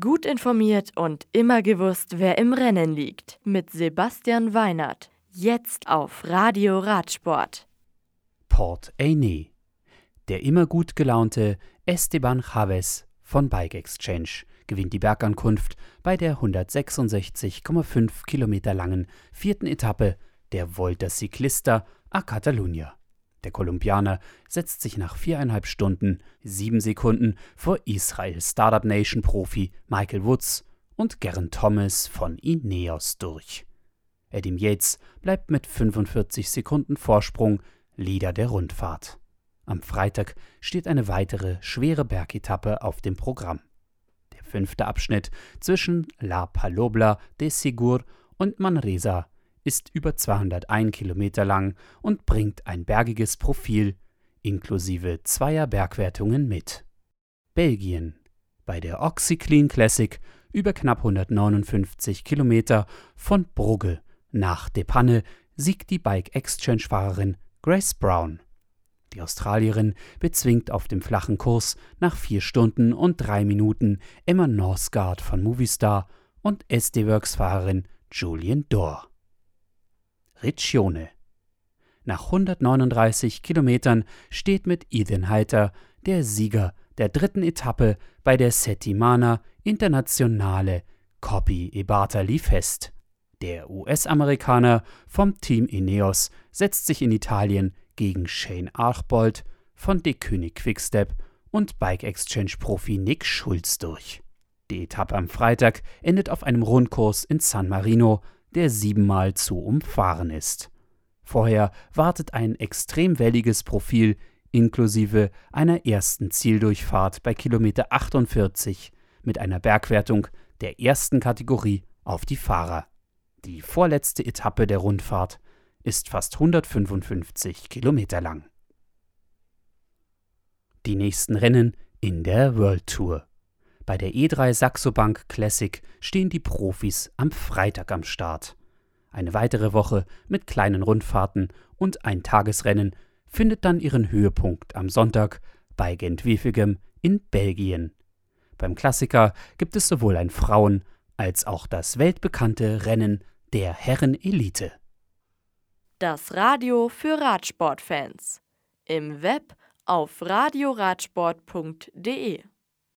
Gut informiert und immer gewusst, wer im Rennen liegt. Mit Sebastian Weinert. Jetzt auf Radio Radsport. Port Aine. Der immer gut gelaunte Esteban Chavez von Bike Exchange gewinnt die Bergankunft bei der 166,5 Kilometer langen vierten Etappe der Volta Ciclista a Catalunya. Der Kolumbianer setzt sich nach viereinhalb Stunden, sieben Sekunden vor Israel Startup Nation Profi Michael Woods und Geraint Thomas von Ineos durch. Adam Yates bleibt mit 45 Sekunden Vorsprung Leader der Rundfahrt. Am Freitag steht eine weitere schwere Bergetappe auf dem Programm. Der fünfte Abschnitt zwischen La Palobla de Sigur und Manresa ist über 201 Kilometer lang und bringt ein bergiges Profil inklusive zweier Bergwertungen mit. Belgien. Bei der Oxyclean Classic über knapp 159 Kilometer von Brugge nach Depanne siegt die Bike Exchange-Fahrerin Grace Brown. Die Australierin bezwingt auf dem flachen Kurs nach vier Stunden und drei Minuten Emma Northgard von Movistar und SD-Works-Fahrerin Julian Dorr. Riccione. Nach 139 Kilometern steht mit Ethan Heiter der Sieger der dritten Etappe bei der Settimana Internationale Coppi Bartali fest. Der US-Amerikaner vom Team Ineos setzt sich in Italien gegen Shane Archbold von De König Quickstep und Bike Exchange Profi Nick Schulz durch. Die Etappe am Freitag endet auf einem Rundkurs in San Marino der siebenmal zu umfahren ist. Vorher wartet ein extrem welliges Profil inklusive einer ersten Zieldurchfahrt bei Kilometer 48 mit einer Bergwertung der ersten Kategorie auf die Fahrer. Die vorletzte Etappe der Rundfahrt ist fast 155 Kilometer lang. Die nächsten Rennen in der World Tour. Bei der E3 Saxo Bank Classic stehen die Profis am Freitag am Start. Eine weitere Woche mit kleinen Rundfahrten und ein Tagesrennen findet dann ihren Höhepunkt am Sonntag bei Gent-Wevelgem in Belgien. Beim Klassiker gibt es sowohl ein Frauen- als auch das weltbekannte Rennen der Herren-Elite. Das Radio für Radsportfans. Im Web auf radioradsport.de